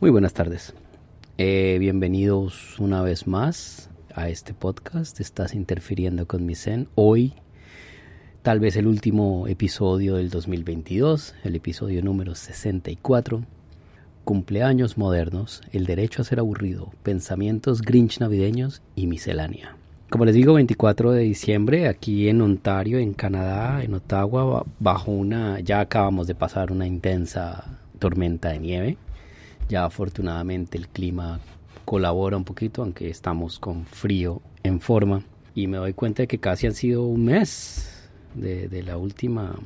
Muy buenas tardes. Eh, bienvenidos una vez más a este podcast. Estás interfiriendo con mi Zen. Hoy, tal vez el último episodio del 2022, el episodio número 64. Cumpleaños modernos, el derecho a ser aburrido, pensamientos grinch navideños y miscelánea. Como les digo, 24 de diciembre, aquí en Ontario, en Canadá, en Ottawa, bajo una, ya acabamos de pasar una intensa tormenta de nieve ya afortunadamente el clima colabora un poquito, aunque estamos con frío en forma. Y me doy cuenta de que casi han sido un mes de, la última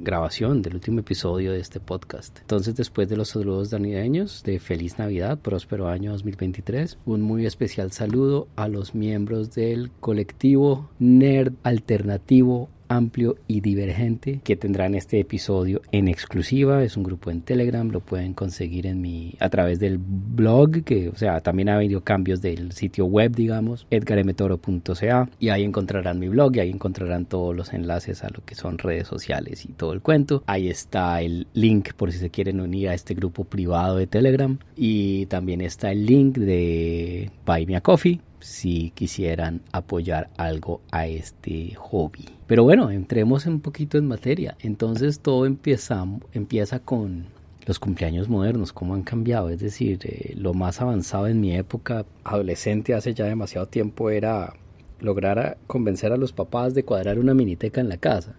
grabación del último episodio de este podcast. Entonces, después de los saludos navideños de Feliz Navidad, próspero año 2023, un muy especial saludo a los miembros del colectivo Nerd Alternativo amplio y divergente que tendrán este episodio en exclusiva. Es un grupo en Telegram, lo pueden conseguir en mi a través del blog, que o sea, también ha habido cambios del sitio web, digamos, edgaremetoro.ca y ahí encontrarán mi blog y ahí encontrarán todos los enlaces a lo que son redes sociales y todo el cuento. Ahí está el link por si se quieren unir a este grupo privado de Telegram y también está el link de Buy Me a Coffee si quisieran apoyar algo a este hobby. Pero bueno, entremos un poquito en materia. Entonces todo empieza, empieza con los cumpleaños modernos, cómo han cambiado. Es decir, eh, lo más avanzado en mi época adolescente hace ya demasiado tiempo era lograr convencer a los papás de cuadrar una miniteca en la casa.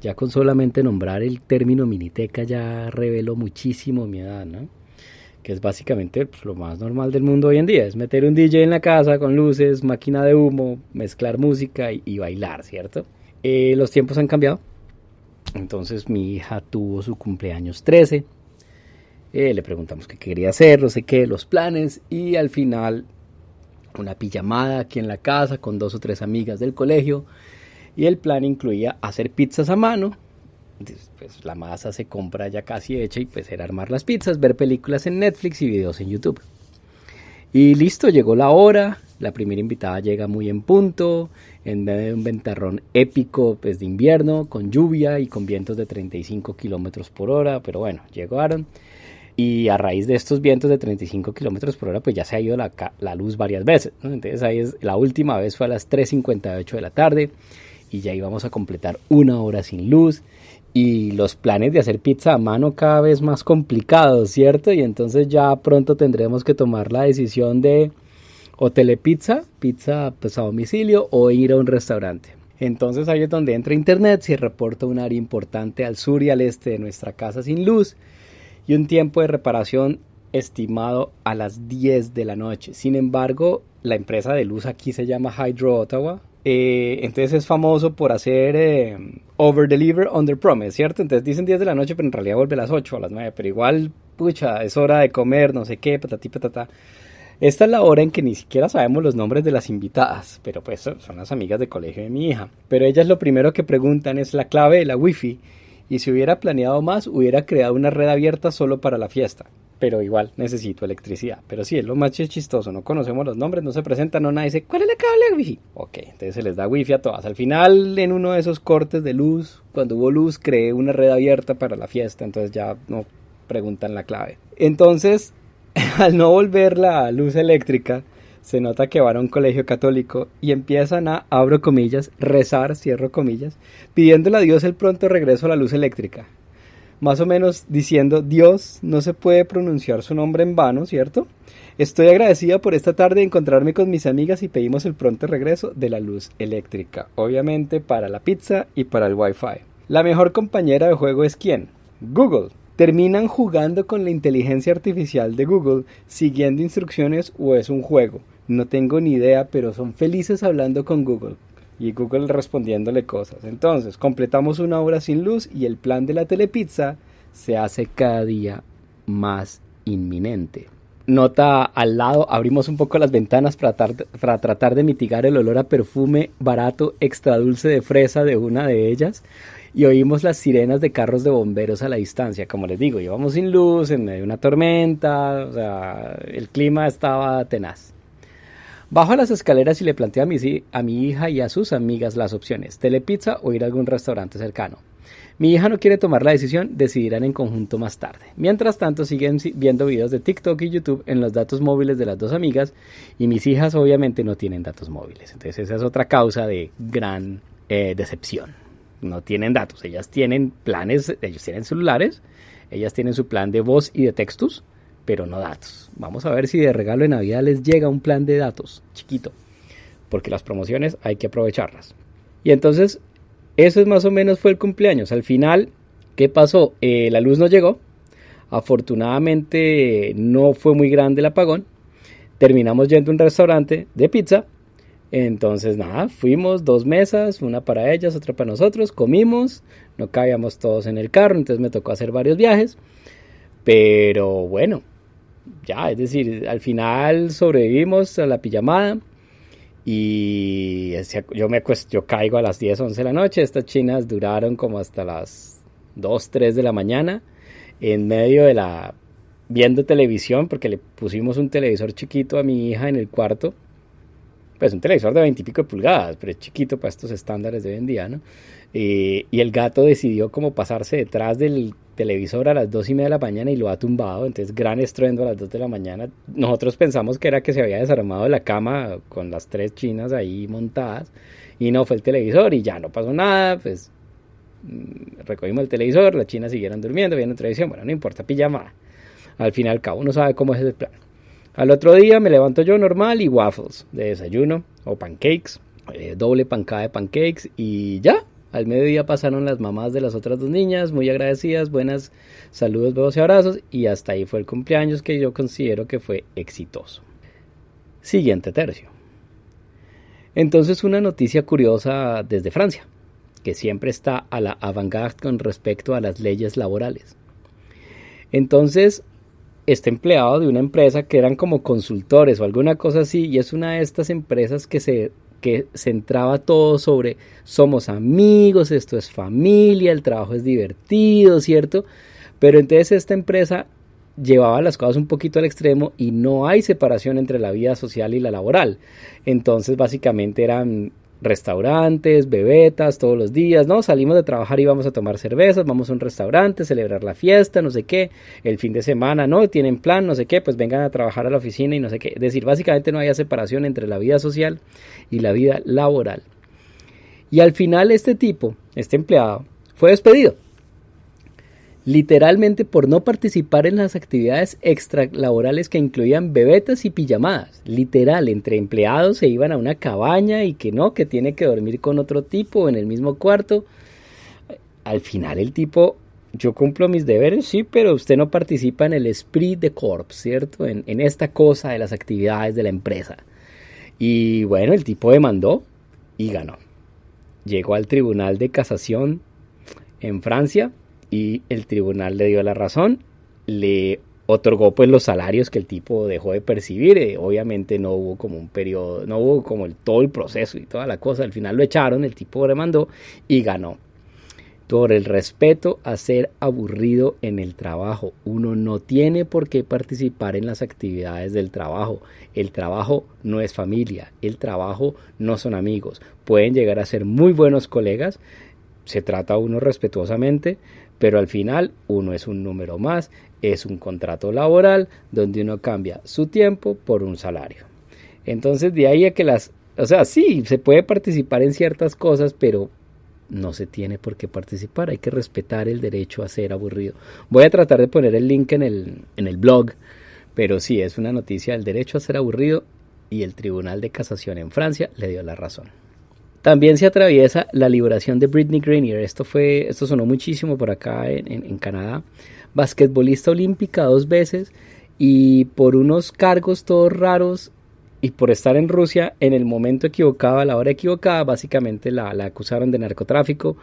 Ya con solamente nombrar el término miniteca ya reveló muchísimo mi edad, ¿no? Que es básicamente pues, lo más normal del mundo hoy en día, es meter un DJ en la casa con luces, máquina de humo, mezclar música y, bailar, ¿cierto? Eh, los tiempos han cambiado, entonces mi hija tuvo su cumpleaños 13, eh, le preguntamos qué quería hacer, no sé qué, los planes y al final una pijamada aquí en la casa con dos o tres amigas del colegio y el plan incluía hacer pizzas a mano pues la masa se compra ya casi hecha y pues era armar las pizzas, ver películas en Netflix y videos en YouTube. Y listo, llegó la hora, la primera invitada llega muy en punto, en medio de un ventarrón épico pues, de invierno, con lluvia y con vientos de 35 kilómetros por hora, pero bueno, llegaron. Y a raíz de estos vientos de 35 kilómetros por hora, pues ya se ha ido la, la luz varias veces. Entonces ahí es, la última vez fue a las 3.58 de la tarde y ya íbamos a completar una hora sin luz y los planes de hacer pizza a mano cada vez más complicados, ¿cierto? Y entonces ya pronto tendremos que tomar la decisión de o telepizza, pizza pues, a domicilio o ir a un restaurante. Entonces ahí es donde entra internet, se reporta un área importante al sur y al este de nuestra casa sin luz y un tiempo de reparación estimado a las 10 de la noche. Sin embargo, la empresa de luz aquí se llama Hydro Ottawa, eh, entonces es famoso por hacer eh, over deliver, under promise, ¿cierto? Entonces dicen 10 de la noche, pero en realidad vuelve a las 8 o a las 9, pero igual, pucha, es hora de comer, no sé qué, patatí, patata. Esta es la hora en que ni siquiera sabemos los nombres de las invitadas, pero pues son las amigas de colegio de mi hija. Pero ellas lo primero que preguntan es la clave de la wifi y si hubiera planeado más hubiera creado una red abierta solo para la fiesta pero igual necesito electricidad. Pero sí, es lo más chistoso, no conocemos los nombres, no se presentan, no nadie dice, ¿cuál es la cable de wifi? Ok, entonces se les da wifi a todas. Al final, en uno de esos cortes de luz, cuando hubo luz, creé una red abierta para la fiesta, entonces ya no preguntan la clave. Entonces, al no volver la luz eléctrica, se nota que van a un colegio católico y empiezan a, abro comillas, rezar, cierro comillas, pidiéndole a Dios el pronto regreso a la luz eléctrica más o menos diciendo Dios no se puede pronunciar su nombre en vano, ¿cierto? Estoy agradecida por esta tarde encontrarme con mis amigas y pedimos el pronto regreso de la luz eléctrica, obviamente para la pizza y para el wifi. La mejor compañera de juego es quién? Google. Terminan jugando con la inteligencia artificial de Google, siguiendo instrucciones o es un juego. No tengo ni idea, pero son felices hablando con Google y Google respondiéndole cosas. Entonces, completamos una hora sin luz y el plan de la telepizza se hace cada día más inminente. Nota al lado, abrimos un poco las ventanas para tratar, de mitigar el olor a perfume barato extra dulce de fresa de una de ellas y oímos las sirenas de carros de bomberos a la distancia. Como les digo, íbamos sin luz, en medio de una tormenta, o sea, el clima estaba tenaz. Bajo las escaleras y le planteé a mi, a mi hija y a sus amigas las opciones, telepizza o ir a algún restaurante cercano. Mi hija no quiere tomar la decisión, decidirán en conjunto más tarde. Mientras tanto, siguen viendo videos de TikTok y YouTube en los datos móviles de las dos amigas y mis hijas obviamente no tienen datos móviles. Entonces esa es otra causa de gran eh, decepción. No tienen datos, ellas tienen planes, ellos tienen celulares, ellas tienen su plan de voz y de textos, pero no datos. Vamos a ver si de regalo de Navidad les llega un plan de datos chiquito, porque las promociones hay que aprovecharlas. Y entonces eso es más o menos fue el cumpleaños. Al final, ¿qué pasó? Eh, la luz no llegó. Afortunadamente no fue muy grande el apagón. Terminamos yendo a un restaurante de pizza. Entonces, nada, fuimos dos mesas, una para ellas, otra para nosotros, comimos, no cabíamos todos en el carro, entonces me tocó hacer varios viajes. Pero bueno, ya, es decir, al final sobrevivimos a la pijamada. Y yo, me yo caigo a las 10, 11 de la noche. Estas chinas duraron como hasta las 2, 3 de la mañana en medio de la... viendo televisión porque le pusimos un televisor chiquito a mi hija en el cuarto. Pues un televisor de 20 y pico de pulgadas, pero es chiquito para estos estándares de hoy en día, ¿no? Eh, y el gato decidió como pasarse detrás del televisor a las dos y media de la mañana y lo ha tumbado, entonces gran estruendo a las 2 de la mañana. Nosotros pensamos que era que se había desarmado la cama con las tres chinas ahí montadas y no fue el televisor y ya no pasó nada, pues mm, recogimos el televisor, las chinas siguieron durmiendo, viendo televisión, bueno, no importa, pijama. Al fin y al cabo uno sabe cómo es el plan. Al otro día me levanto yo normal y waffles de desayuno o pancakes, eh, doble pancada de pancakes y ya, al mediodía pasaron las mamás de las otras dos niñas, muy agradecidas, buenas saludos, besos y abrazos, y hasta ahí fue el cumpleaños que yo considero que fue exitoso. Siguiente tercio. Entonces una noticia curiosa desde Francia, que siempre está a la avant-garde con respecto a las leyes laborales. Entonces, este empleado de una empresa que eran como consultores o alguna cosa así, y es una de estas empresas que se que centraba todo sobre somos amigos, esto es familia, el trabajo es divertido, ¿cierto? Pero entonces esta empresa llevaba las cosas un poquito al extremo y no hay separación entre la vida social y la laboral. Entonces básicamente eran restaurantes, bebetas todos los días, ¿no? Salimos de trabajar y vamos a tomar cervezas, vamos a un restaurante, celebrar la fiesta, no sé qué, el fin de semana, ¿no? Tienen plan, no sé qué, pues vengan a trabajar a la oficina y no sé qué. Es decir, básicamente no había separación entre la vida social y la vida laboral. Y al final este tipo, este empleado, fue despedido literalmente por no participar en las actividades extralaborales que incluían bebetas y pijamadas. Literal, entre empleados se iban a una cabaña y que no, que tiene que dormir con otro tipo en el mismo cuarto. Al final el tipo, yo cumplo mis deberes, sí, pero usted no participa en el esprit de corps, ¿cierto? En, en esta cosa de las actividades de la empresa. Y bueno, el tipo demandó y ganó. Llegó al Tribunal de Casación en Francia y el tribunal le dio la razón, le otorgó pues los salarios que el tipo dejó de percibir, eh, obviamente no hubo como un periodo, no hubo como el, todo el proceso y toda la cosa, al final lo echaron, el tipo demandó y ganó. Por el respeto a ser aburrido en el trabajo. Uno no tiene por qué participar en las actividades del trabajo. El trabajo no es familia, el trabajo no son amigos. Pueden llegar a ser muy buenos colegas, se trata uno respetuosamente, pero al final uno es un número más, es un contrato laboral donde uno cambia su tiempo por un salario. Entonces de ahí a que las, o sea, sí, se puede participar en ciertas cosas, pero no se tiene por qué participar, hay que respetar el derecho a ser aburrido. Voy a tratar de poner el link en el, en el blog, pero sí, es una noticia del derecho a ser aburrido y el Tribunal de Casación en Francia le dio la razón. También se atraviesa la liberación de Britney Grenier. Esto fue, esto sonó muchísimo por acá en, Canadá. Basquetbolista olímpica dos veces y por unos cargos todos raros y por estar en Rusia en el momento equivocado, a la hora equivocada, básicamente la, acusaron de narcotráfico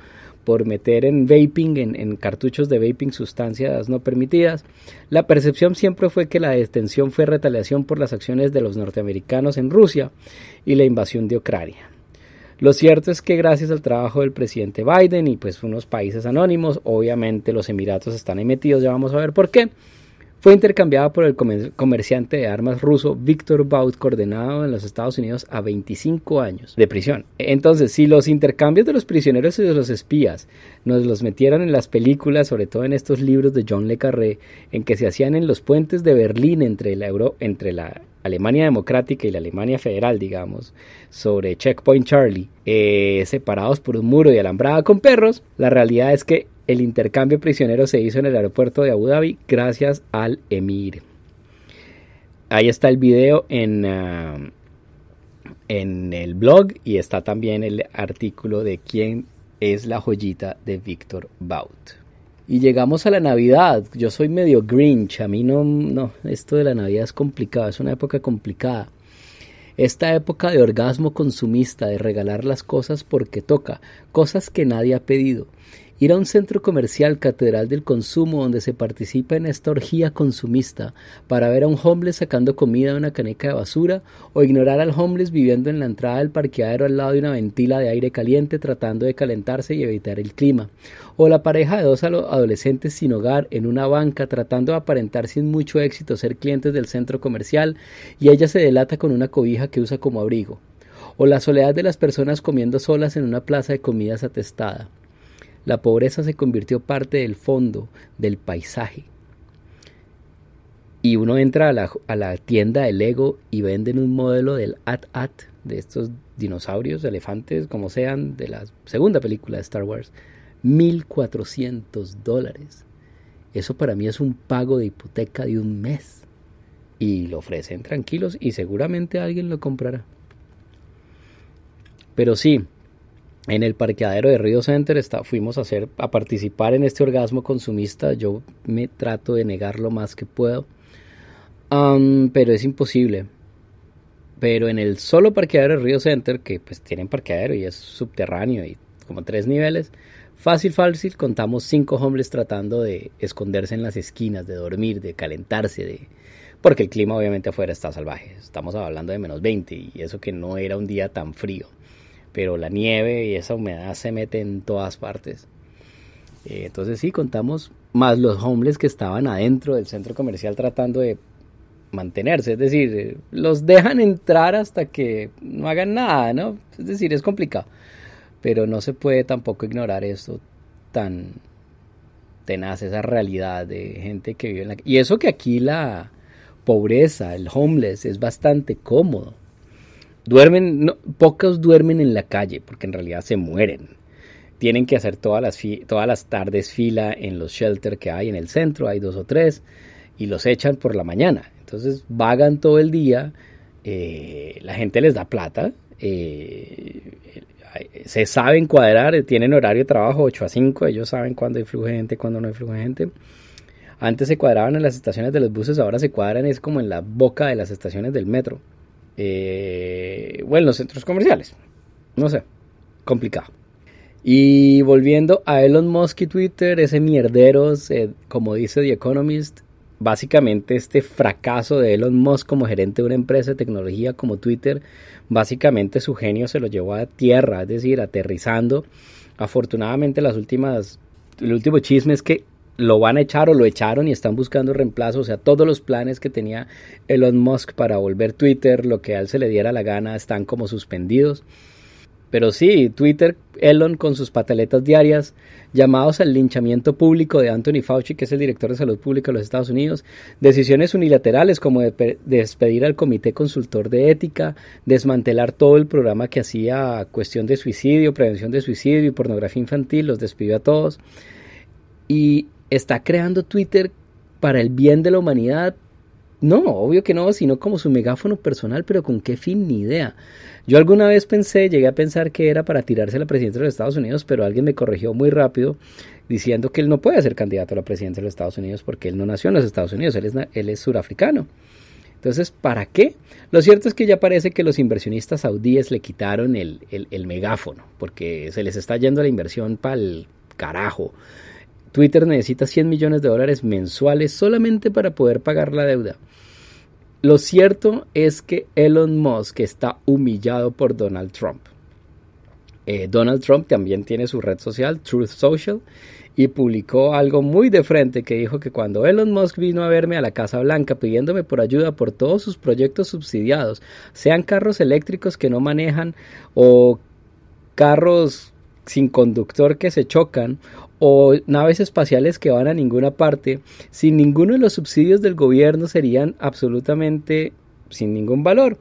por meter en vaping, en, en, cartuchos de vaping, sustancias no permitidas. La percepción siempre fue que la detención fue retaliación por las acciones de los norteamericanos en Rusia y la invasión de Ucrania. Lo cierto es que gracias al trabajo del presidente Biden y pues unos países anónimos, obviamente los Emiratos están ahí metidos, ya vamos a ver por qué, fue intercambiada por el comerciante de armas ruso Víctor Baut, condenado en los Estados Unidos a 25 años de prisión. Entonces, si los intercambios de los prisioneros y de los espías nos los metieron en las películas, sobre todo en estos libros de John Le Carré, en que se hacían en los puentes de Berlín entre la, Euro, entre la Alemania Democrática y la Alemania Federal, digamos, sobre Checkpoint Charlie, eh, separados por un muro y alambrada con perros, la realidad es que el intercambio prisionero se hizo en el aeropuerto de Abu Dhabi gracias al Emir. Ahí está el video en, ah, en el blog y está también el artículo de quién es la joyita de Víctor Baut. Y llegamos a la Navidad. Yo soy medio Grinch. A mí no, no, esto de la Navidad es complicado, es una época complicada. Esta época de orgasmo consumista, de regalar las cosas porque toca, cosas que nadie ha pedido ir a un centro comercial catedral del consumo donde se participa en esta orgía consumista para ver a un homeless sacando comida de una caneca de basura o ignorar al homeless viviendo en la entrada del parqueadero al lado de una ventila de aire caliente tratando de calentarse y evitar el clima. O la pareja de dos adolescentes sin hogar en una banca tratando de aparentar sin mucho éxito ser clientes del centro comercial y ella se delata con una cobija que usa como abrigo. O la soledad de las personas comiendo solas en una plaza de comidas atestada la pobreza se convirtió parte del fondo, del paisaje. Y uno entra a la, a la tienda de Lego y venden un modelo del AT-AT, de estos dinosaurios, elefantes, como sean, de la segunda película de Star Wars. 1.400 dólares. Eso para mí es un pago de hipoteca de un mes. Y lo ofrecen tranquilos y seguramente alguien lo comprará. Pero sí, en el parqueadero de Río Center está, fuimos a, hacer, a participar en este orgasmo consumista. Yo me trato de negar lo más que puedo, pero es imposible. Pero en el solo parqueadero de Río Center, que pues tienen parqueadero y es subterráneo y como tres niveles, fácil, fácil, contamos cinco hombres tratando de esconderse en las esquinas, de dormir, de calentarse, de porque el clima obviamente afuera está salvaje. Estamos hablando de menos 20 y eso que no era un día tan frío pero la nieve y esa humedad se mete en todas partes. Eh, entonces sí, contamos más los homeless que estaban adentro del centro comercial tratando de mantenerse, es decir, eh, los dejan entrar hasta que no hagan nada, ¿no? Es decir, es complicado, pero no se puede tampoco ignorar esto tan tenaz, esa realidad de gente que vive en la... Y eso que aquí la pobreza, el homeless es bastante cómodo Duermen, pocos duermen en la calle porque en realidad se mueren. Tienen que hacer todas las, todas las tardes fila en los shelters que hay en el centro, hay dos o tres, y los echan por la mañana. Entonces vagan todo el día, eh, la gente les da plata, eh, se saben cuadrar, tienen horario de trabajo 8 a 5, ellos saben cuándo hay flujo de gente, cuándo no hay flujo de gente. Antes se cuadraban en las estaciones de los buses, ahora se cuadran es como en la boca de las estaciones del metro eh, o en los centros comerciales. No sé, complicado. Y volviendo a Elon Musk y Twitter, ese mierdero, como dice The Economist, básicamente este fracaso de Elon Musk como gerente de una empresa de tecnología como Twitter, básicamente su genio se lo llevó a tierra, es decir, aterrizando. Afortunadamente las últimas, el último chisme es que lo van a echar o lo echaron y están buscando reemplazo. O sea, todos los planes que tenía Elon Musk para volver Twitter, lo que a él se le diera la gana, están como suspendidos. Pero sí, Twitter, Elon con sus pataletas diarias, llamados al linchamiento público de Anthony Fauci, que es el director de salud pública de los Estados Unidos, decisiones unilaterales como de despedir al comité consultor de ética, desmantelar todo el programa que hacía cuestión de suicidio, prevención de suicidio y pornografía infantil, los despidió a todos. Y está creando Twitter para el bien de la humanidad. No, obvio que no, sino como su megáfono personal, pero con qué fin ni idea. Yo alguna vez pensé, llegué a pensar que era para tirarse a la presidencia de los Estados Unidos, pero alguien me corrigió muy rápido diciendo que él no puede ser candidato a la presidencia de los Estados Unidos porque él no nació en los Estados Unidos, él es, él es surafricano. Entonces, ¿para qué? Lo cierto es que ya parece que los inversionistas saudíes le quitaron el, el, megáfono, porque se les está yendo la inversión para el carajo. Twitter necesita 100 millones de dólares mensuales solamente para poder pagar la deuda. Lo cierto es que Elon Musk está humillado por Donald Trump. eh, Donald Trump también tiene su red social, Truth Social, y publicó algo muy de frente que dijo que cuando Elon Musk vino a verme a la Casa Blanca pidiéndome por ayuda por todos sus proyectos subsidiados, sean carros eléctricos que no manejan o carros sin conductor que se chocan o naves espaciales que van a ninguna parte, sin ninguno de los subsidios del gobierno serían absolutamente sin ningún valor.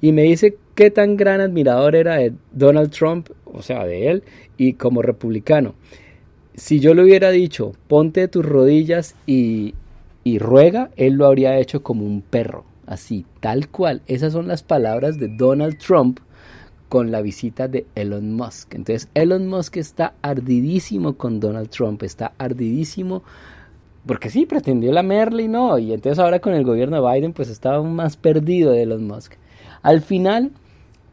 Y me dice qué tan gran admirador era de Donald Trump, o sea, de él, y como republicano si yo le hubiera dicho, ponte tus rodillas y, y ruega, él lo habría hecho como un perro, así, tal cual. Esas son las palabras de Donald Trump con la visita de Elon Musk. Entonces, Elon Musk está ardidísimo con Donald Trump, está ardidísimo porque sí, pretendió la Merly, no, y entonces ahora con el gobierno de Biden, pues estaba más perdido de Elon Musk. Al final,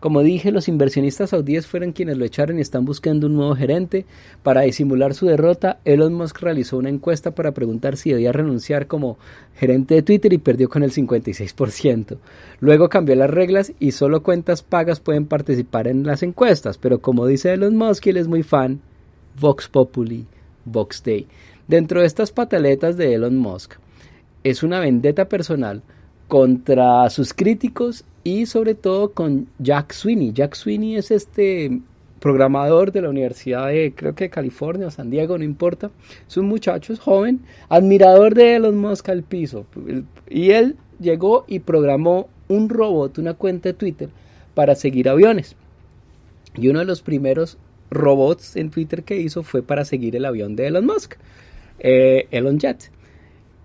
como dije, los inversionistas saudíes fueron quienes lo echaron y están buscando un nuevo gerente. Para disimular su derrota, Elon Musk realizó una encuesta para preguntar si debía renunciar como gerente de Twitter y perdió con el 56%. Luego cambió las reglas y solo cuentas pagas pueden participar en las encuestas, pero como dice Elon Musk, él es muy fan, Vox Populi, Vox Day. Dentro de estas pataletas de Elon Musk, es una vendetta personal contra sus críticos y sobre todo con Jack Sweeney. Jack Sweeney es este programador de la Universidad de, creo que California o San Diego, no importa. Es un muchacho, es joven, admirador de Elon Musk al piso. Y él llegó y programó un robot, una cuenta de Twitter, para seguir aviones. Y uno de los primeros robots en Twitter que hizo fue para seguir el avión de Elon Musk, eh, Elon Jet.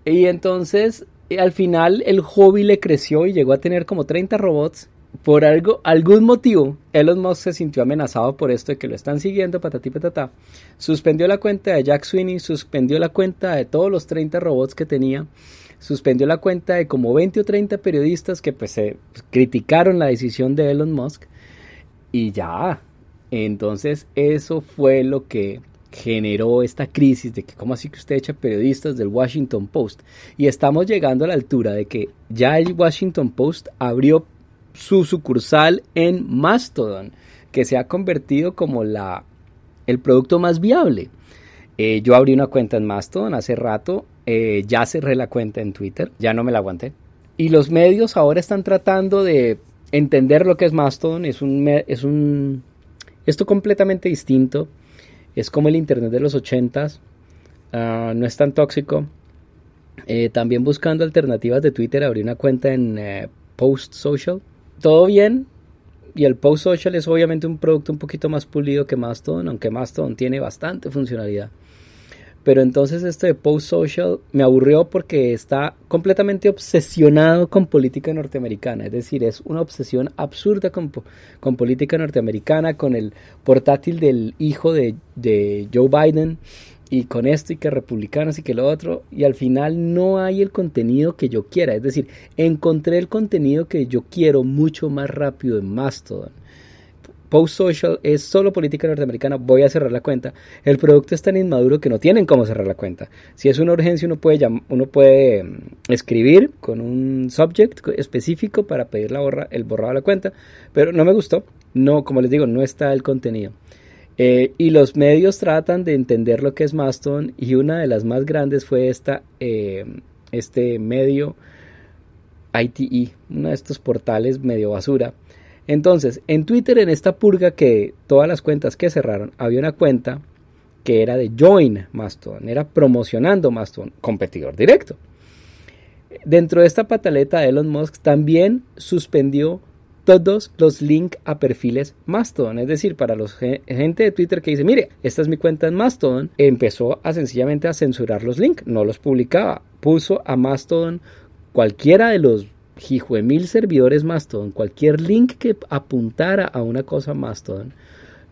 Y entonces al final el hobby le creció y llegó a tener como 30 robots. Por algo, algún motivo, Elon Musk se sintió amenazado por esto de que lo están siguiendo, patatí patatá. Suspendió la cuenta de Jack Sweeney, suspendió la cuenta de todos los 30 robots que tenía, suspendió la cuenta de como 20 o 30 periodistas que pues, se criticaron la decisión de Elon Musk y ya. Entonces eso fue lo que generó esta crisis de que cómo así que usted echa periodistas del Washington Post y estamos llegando a la altura de que ya el Washington Post abrió su sucursal en Mastodon que se ha convertido como la el producto más viable. Eh, yo abrí una cuenta en Mastodon hace rato eh, ya cerré la cuenta en Twitter ya no me la aguanté. Y los medios ahora están tratando de entender lo que es Mastodon es un es un esto completamente distinto es como el Internet de los 80 ah, no es tan tóxico. Eh, también buscando alternativas de Twitter, abrí una cuenta en eh, Post Social. Todo bien. Y el Post Social es obviamente un producto un poquito más pulido que Mastodon, aunque Mastodon tiene bastante funcionalidad. Pero entonces esto de Post Social me aburrió porque está completamente obsesionado con política norteamericana. Es decir, es una obsesión absurda con, con política norteamericana, con el portátil del hijo de, de Joe Biden y con esto y que republicanos y que lo otro. Y al final no hay el contenido que yo quiera. Es decir, encontré el contenido que yo quiero mucho más rápido en Mastodon. Post Social es solo política norteamericana, voy a cerrar la cuenta. El producto es tan inmaduro que no tienen cómo cerrar la cuenta. Si es una urgencia, uno puede, uno puede mm, escribir con un subject específico para pedir la borra, el borrado de la cuenta, pero no me gustó. No, como les digo, no está el contenido. Eh, y los medios tratan de entender lo que es Mastodon y una de las más grandes fue esta, eh, este medio ITE, uno de estos portales medio basura entonces, en Twitter, en esta purga que todas las cuentas que cerraron, había una cuenta que era de Join Mastodon, era promocionando Mastodon, competidor directo. Dentro de esta pataleta, Elon Musk también suspendió todos los links a perfiles Mastodon. Es decir, para los gente de Twitter que dice, mire, esta es mi cuenta en Mastodon, empezó a sencillamente a censurar los links, no los publicaba. Puso a Mastodon cualquiera de los mil servidores Mastodon, cualquier link que apuntara a una cosa Mastodon,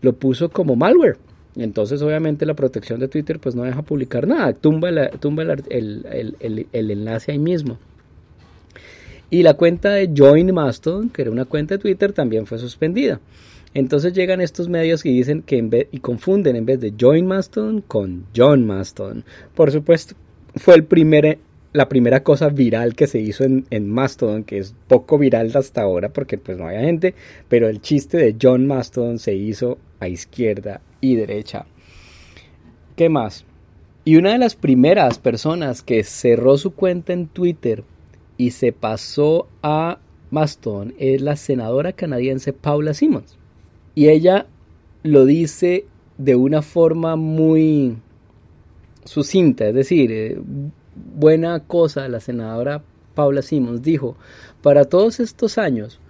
lo puso como malware. Entonces, obviamente, la protección de Twitter pues no deja publicar nada, tumba, tumba el, el, enlace ahí mismo. Y la cuenta de Join Mastodon, que era una cuenta de Twitter, también fue suspendida. Entonces llegan estos medios y dicen que en vez, y confunden en vez de Join Mastodon con John Mastodon. Por supuesto, fue el primer la primera cosa viral que se hizo en, en, Mastodon, que es poco viral hasta ahora porque pues no había gente, pero el chiste de John Mastodon se hizo a izquierda y derecha. ¿Qué más? Y una de las primeras personas que cerró su cuenta en Twitter y se pasó a Mastodon es la senadora canadiense Paula Simmons. Y ella lo dice de una forma muy sucinta, es decir, eh, buena cosa la senadora Paula Simmons dijo, para todos estos años,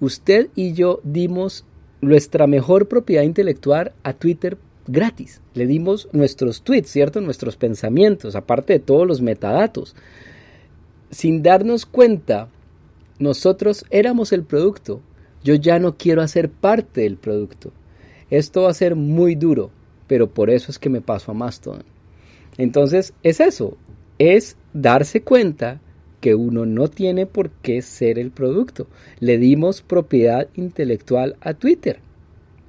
usted y yo dimos nuestra mejor propiedad intelectual a Twitter gratis. Le dimos nuestros tweets, ¿cierto? Nuestros pensamientos, aparte de todos los metadatos. Sin darnos cuenta, nosotros éramos el producto. Yo ya no quiero hacer parte del producto. Esto va a ser muy duro, pero por eso es que me paso a Mastodon. Entonces, es eso, es darse cuenta que uno no tiene por qué ser el producto. Le dimos propiedad intelectual a Twitter,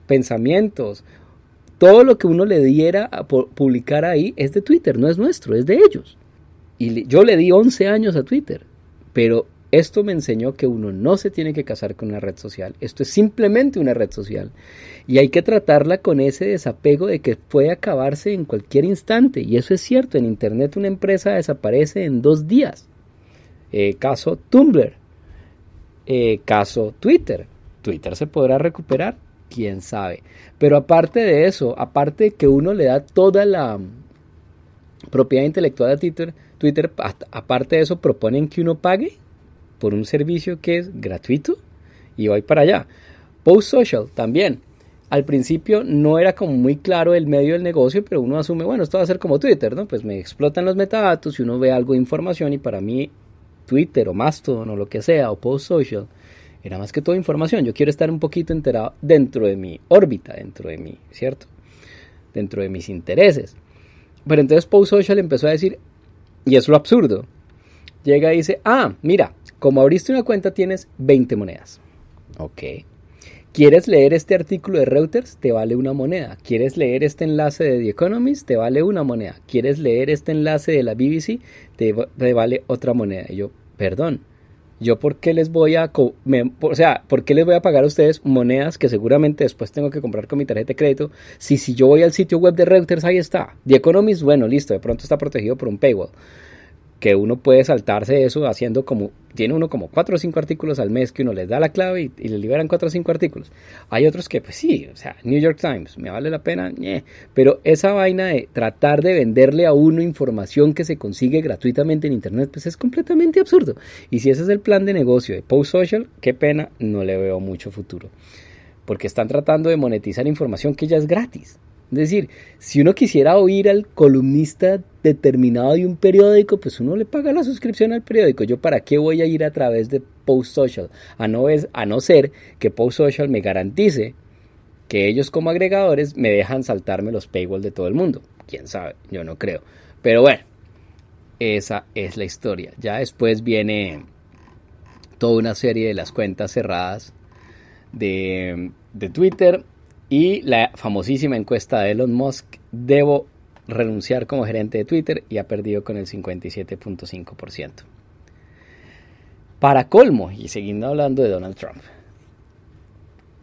pensamientos, todo lo que uno le diera a publicar ahí es de Twitter, no es nuestro, es de ellos. Y yo le di 11 años a Twitter, pero esto me enseñó que uno no se tiene que casar con una red social. Esto es simplemente una red social. Y hay que tratarla con ese desapego de que puede acabarse en cualquier instante. Y eso es cierto. En Internet una empresa desaparece en dos días. Eh, caso Tumblr. Eh, caso Twitter. Twitter se podrá recuperar. Quién sabe. Pero aparte de eso, aparte de que uno le da toda la propiedad intelectual a Twitter, Twitter, aparte de eso, proponen que uno pague por un servicio que es gratuito y voy para allá. Post Social también. Al principio no era como muy claro el medio del negocio, pero uno asume, bueno, esto va a ser como Twitter, ¿no? Pues me explotan los metadatos y uno ve algo de información y para mí Twitter o Mastodon o lo que sea o Post Social era más que todo información. Yo quiero estar un poquito enterado dentro de mi órbita, dentro de mi, ¿cierto? Dentro de mis intereses. Pero entonces Post Social empezó a decir, y es lo absurdo, llega y dice, ah, mira, como abriste una cuenta tienes 20 monedas. Ok. ¿Quieres leer este artículo de Reuters? Te vale una moneda. ¿Quieres leer este enlace de The Economist? Te vale una moneda. ¿Quieres leer este enlace de la BBC? Te, vale otra moneda. Y yo, perdón, yo por qué les voy a, o sea, por qué les voy a pagar a ustedes monedas que seguramente después tengo que comprar con mi tarjeta de crédito, si si yo voy al sitio web de Reuters ahí está. The Economist, bueno, listo, de pronto está protegido por un paywall que uno puede saltarse eso haciendo como, tiene uno como cuatro o cinco artículos al mes que uno les da la clave y, le liberan cuatro o cinco artículos. Hay otros que, pues sí, o sea, New York Times, me vale la pena, pero esa vaina de tratar de venderle a uno información que se consigue gratuitamente en Internet, pues es completamente absurdo. Y si ese es el plan de negocio de Post Social, qué pena, no le veo mucho futuro. Porque están tratando de monetizar información que ya es gratis. Es decir, si uno quisiera oír al columnista determinado de un periódico, pues uno le paga la suscripción al periódico. Yo para qué voy a ir a través de Post Social, a no, es, a no ser que Post Social me garantice que ellos como agregadores me dejan saltarme los paywall de todo el mundo. Quién sabe, yo no creo. Pero bueno, esa es la historia. Ya después viene toda una serie de las cuentas cerradas de, de Twitter y la famosísima encuesta de Elon Musk, debo renunciar como gerente de Twitter y ha perdido con el 57.5%. Para colmo, y siguiendo hablando de Donald Trump,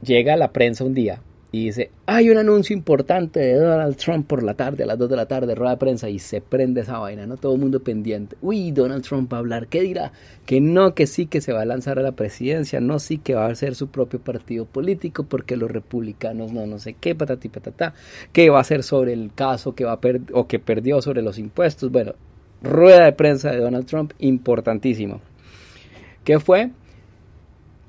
llega a la prensa un día y dice, hay un anuncio importante de Donald Trump por la tarde, a las 2 de la tarde, rueda de prensa, y se prende esa vaina, ¿no? Todo el mundo pendiente. Uy, Donald Trump va a hablar, ¿qué dirá? Que no, que sí, que se va a lanzar a la presidencia, no, sí, que va a ser su propio partido político, porque los republicanos no, no sé qué, patati patatá, que va a ser sobre el caso que va a o que perdió sobre los impuestos. Bueno, rueda de prensa de Donald Trump, importantísimo. ¿Qué fue?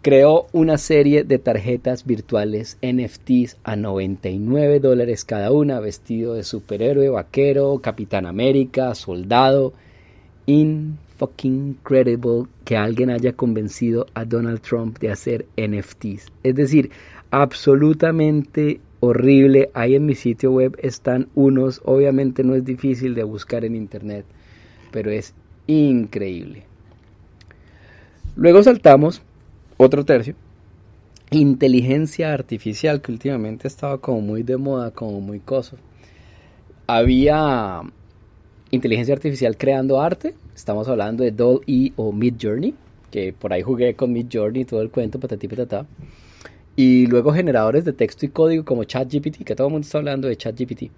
Creó una serie de tarjetas virtuales NFTs a 99 dólares cada una, vestido de superhéroe, vaquero, capitán América, soldado. In fucking credible que alguien haya convencido a Donald Trump de hacer NFTs. Es decir, absolutamente horrible. Ahí en mi sitio web están unos, obviamente no es difícil de buscar en internet, pero es increíble. Luego saltamos otro tercio, inteligencia artificial, que últimamente estaba como muy de moda, como muy coso. Había inteligencia artificial creando arte, Estamos hablando de Doll-E o Mid Journey, que por ahí jugué con Mid Journey todo el cuento, patatí patata. Y luego generadores de texto y código como ChatGPT, que todo el mundo está hablando de ChatGPT.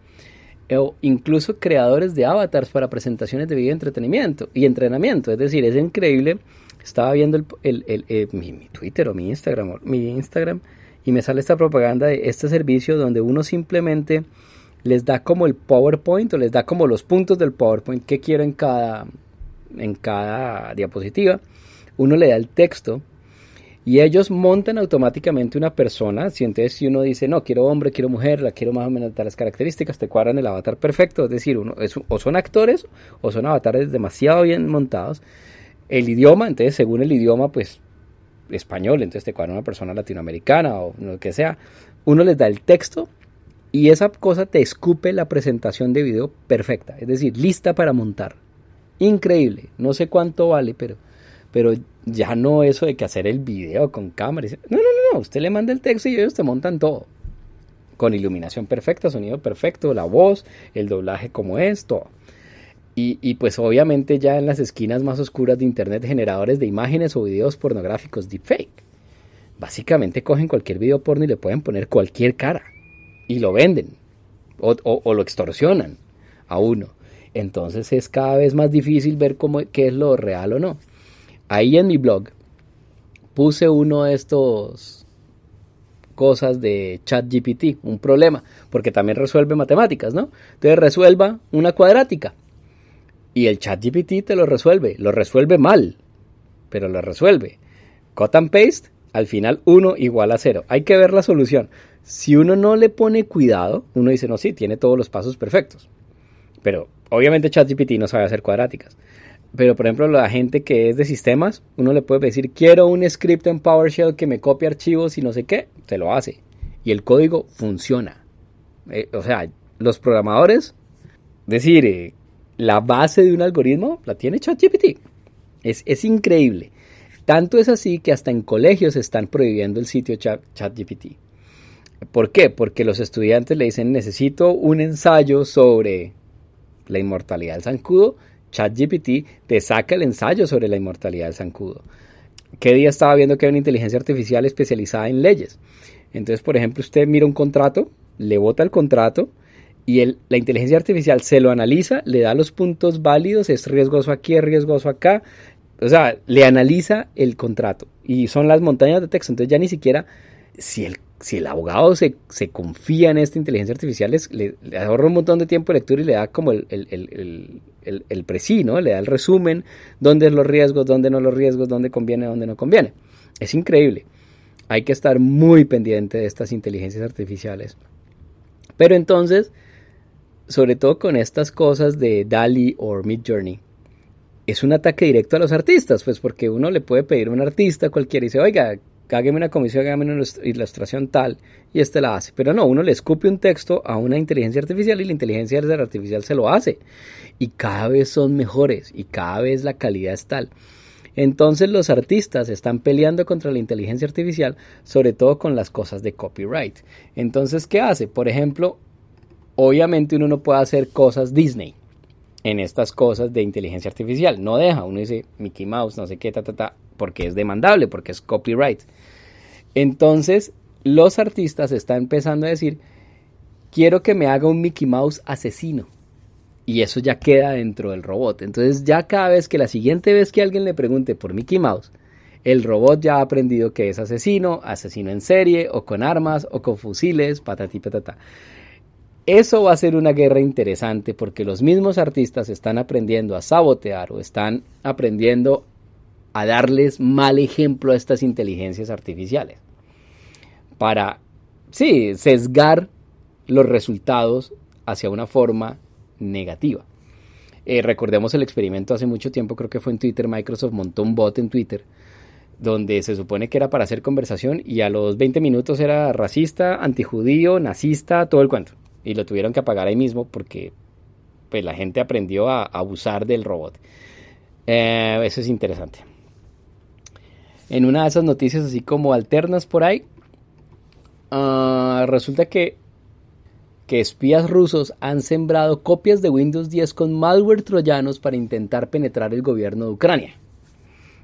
O incluso creadores de avatars para presentaciones de video entretenimiento y entrenamiento. Es decir, es increíble. Estaba viendo el, eh, mi, Twitter o mi Instagram, mi Instagram y me sale esta propaganda de este servicio donde uno simplemente les da como el PowerPoint o les da como los puntos del PowerPoint que quiero en cada, en cada diapositiva. Uno le da el texto y ellos montan automáticamente una persona. Si entonces si uno dice, no, quiero hombre, quiero mujer, la quiero más o menos de las características, te cuadran el avatar perfecto. Es decir, uno, o son actores o son avatares demasiado bien montados. El idioma, entonces según el idioma, pues español, entonces te cuadra una persona latinoamericana o lo que sea. Uno les da el texto y esa cosa te escupe la presentación de video perfecta, es decir, lista para montar. Increíble, no sé cuánto vale, pero, pero ya no eso de que hacer el video con cámara. No, no, no, no, usted le manda el texto y ellos te montan todo. Con iluminación perfecta, sonido perfecto, la voz, el doblaje como es, todo. Y, y, pues obviamente ya en las esquinas más oscuras de internet generadores de imágenes o videos pornográficos deepfake. Básicamente cogen cualquier video porno y le pueden poner cualquier cara y lo venden o, lo extorsionan a uno. Entonces es cada vez más difícil ver cómo, qué es lo real o no. Ahí en mi blog puse uno de estos cosas de ChatGPT, un problema, porque también resuelve matemáticas, ¿no? Entonces resuelva una cuadrática y el ChatGPT te lo resuelve, lo resuelve mal, pero lo resuelve. Cut and paste, al final 1 igual a 0. Hay que ver la solución. Si uno no le pone cuidado, uno dice, no, sí, tiene todos los pasos perfectos. Pero obviamente ChatGPT no sabe hacer cuadráticas. Pero por ejemplo, la gente que es de sistemas, uno le puede decir, quiero un script en PowerShell que me copie archivos y no sé qué, se lo hace. Y el código funciona. Eh, o sea, los programadores, decir, eh, la base de un algoritmo la tiene ChatGPT. Es, es increíble. Tanto es así que hasta en colegios están prohibiendo el sitio ChatGPT. ¿Por qué? Porque los estudiantes le dicen necesito un ensayo sobre la inmortalidad del zancudo. ChatGPT te saca el ensayo sobre la inmortalidad del zancudo. ¿Qué día estaba viendo que hay una inteligencia artificial especializada en leyes? Entonces, por ejemplo, usted mira un contrato, le vota el contrato y la inteligencia artificial se lo analiza, le da los puntos válidos, es riesgoso aquí, es riesgoso acá. O sea, le analiza el contrato y son las montañas de texto. Entonces ya ni siquiera si el si el abogado se, confía en esta inteligencia artificial, le, ahorra un montón de tiempo de lectura y le da como el, el, el, el ¿no? Le da el resumen, dónde es los riesgos, dónde no los riesgos, dónde conviene, dónde no conviene. Es increíble. Hay que estar muy pendiente de estas inteligencias artificiales. Pero entonces, sobre todo con estas cosas de DALI o Mid Journey, es un ataque directo a los artistas, pues porque uno le puede pedir a un artista cualquiera y dice, oiga, hágame una comisión, hágame una ilustración tal, y este la hace. Pero no, uno le escupe un texto a una inteligencia artificial y la inteligencia artificial se lo hace. Y cada vez son mejores y cada vez la calidad es tal. Entonces los artistas están peleando contra la inteligencia artificial, sobre todo con las cosas de copyright. Entonces, ¿qué hace? Por ejemplo, obviamente uno no puede hacer cosas Disney en estas cosas de inteligencia artificial. No deja, uno dice Mickey Mouse, no sé qué, ta, ta, ta, porque es demandable, porque es copyright. Entonces, los artistas están empezando a decir, quiero que me haga un Mickey Mouse asesino. Y eso ya queda dentro del robot. Entonces ya cada vez que la siguiente vez que alguien le pregunte por Mickey Mouse, el robot ya ha aprendido que es asesino, asesino en serie, o con armas, o con fusiles, patati patata. Eso va a ser una guerra interesante porque los mismos artistas están aprendiendo a sabotear o están aprendiendo a darles mal ejemplo a estas inteligencias artificiales para, sí, sesgar los resultados hacia una forma negativa. Eh, recordemos el experimento hace mucho tiempo, creo que fue en Twitter, Microsoft montó un bot en Twitter donde se supone que era para hacer conversación y a los 20 minutos era racista, antijudío, nazista, todo el cuento. Y lo tuvieron que apagar ahí mismo porque pues, la gente aprendió a, abusar del robot. Eh, eso es interesante. En una de esas noticias así como alternas por ahí, Ah, resulta que que espías rusos han sembrado copias de Windows 10 con malware troyanos para intentar penetrar el gobierno de Ucrania.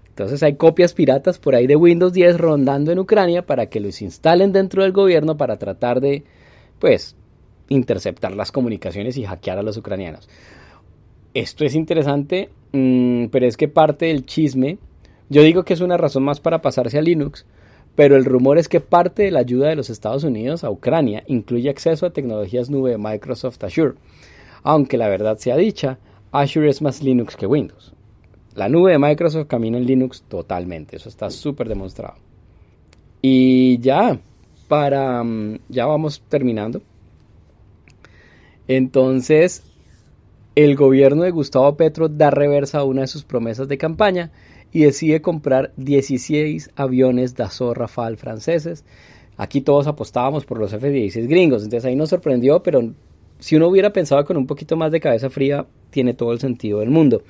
Entonces hay copias piratas por ahí de Windows 10 rondando en Ucrania para que los instalen dentro del gobierno para tratar de, pues, interceptar las comunicaciones y hackear a los ucranianos. Esto es interesante, mm, pero es que parte del chisme, yo digo que es una razón más para pasarse a Linux, pero el rumor es que parte de la ayuda de los Estados Unidos a Ucrania incluye acceso a tecnologías nube de Microsoft Azure. Aunque la verdad sea dicha, Azure es más Linux que Windows. La nube de Microsoft camina en Linux totalmente, eso está súper demostrado. Y ya, para... Mm, ya vamos terminando. Entonces, el gobierno de Gustavo Petro da reversa a una de sus promesas de campaña y decide comprar 16 aviones Dassault Rafale franceses. Aquí todos apostábamos por los F-16 gringos, entonces ahí nos sorprendió, pero si uno hubiera pensado con un poquito más de cabeza fría, tiene todo el sentido del mundo.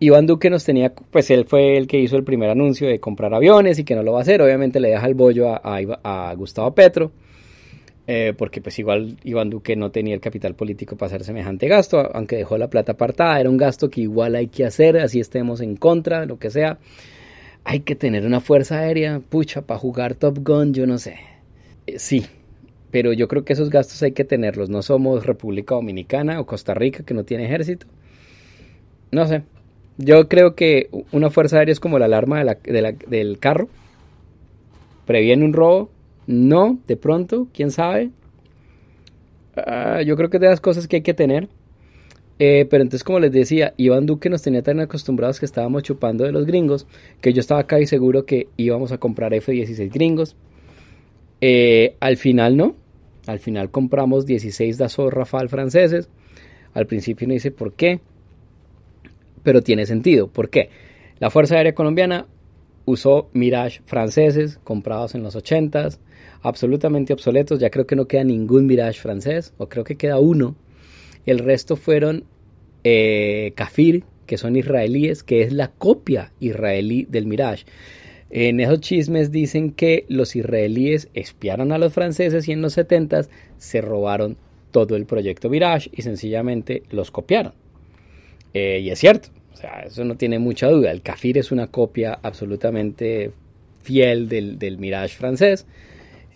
Iván Duque nos tenía, pues él fue el que hizo el primer anuncio de comprar aviones y que no lo va a hacer, obviamente le deja el bollo a, Gustavo Petro. Eh, porque pues igual Iván Duque no tenía el capital político para hacer semejante gasto, aunque dejó la plata apartada, era un gasto que igual hay que hacer, así estemos en contra, lo que sea. Hay que tener una fuerza aérea, pucha, para jugar Top Gun, yo no sé. Eh, sí, pero yo creo que esos gastos hay que tenerlos, no somos República Dominicana o Costa Rica que no tiene ejército. No sé, yo creo que una fuerza aérea es como la alarma del carro, previene un robo, no, de pronto, quién sabe. Ah, yo creo que es de las cosas que hay que tener. Eh, pero entonces, como les decía, Iván Duque nos tenía tan acostumbrados que estábamos chupando de los gringos, que yo estaba acá y seguro que íbamos a comprar F-16 gringos. Eh, al final no. Al final compramos 16 Dassault Rafale franceses. Al principio no dice por qué. Pero tiene sentido. ¿Por qué? La Fuerza Aérea Colombiana usó Mirage franceses comprados en los 80s absolutamente obsoletos. Ya creo que no queda ningún Mirage francés, o creo que queda uno. El resto fueron eh, Kafir, que son israelíes, que es la copia israelí del Mirage. En esos chismes dicen que los israelíes espiaron a los franceses y en los 70 se robaron todo el proyecto Mirage y sencillamente los copiaron. Eh, y es cierto, o sea, eso no tiene mucha duda. El Kafir es una copia absolutamente fiel del, del Mirage francés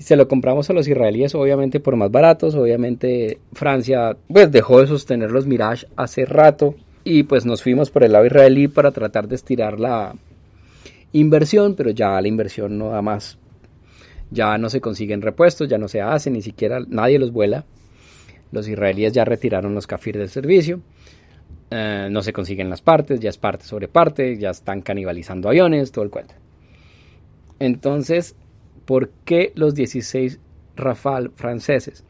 se lo compramos a los israelíes obviamente por más baratos, obviamente Francia pues dejó de sostener los Mirage hace rato y pues nos fuimos por el lado israelí para tratar de estirar la inversión, pero ya la inversión no da más, ya no se consiguen repuestos, ya no se hace, ni siquiera nadie los vuela, los israelíes ya retiraron los kafir del servicio, eh, no se consiguen las partes, ya es parte sobre parte, ya están canibalizando aviones, todo el cuento. Entonces, ¿Por qué los 16 Rafale franceses?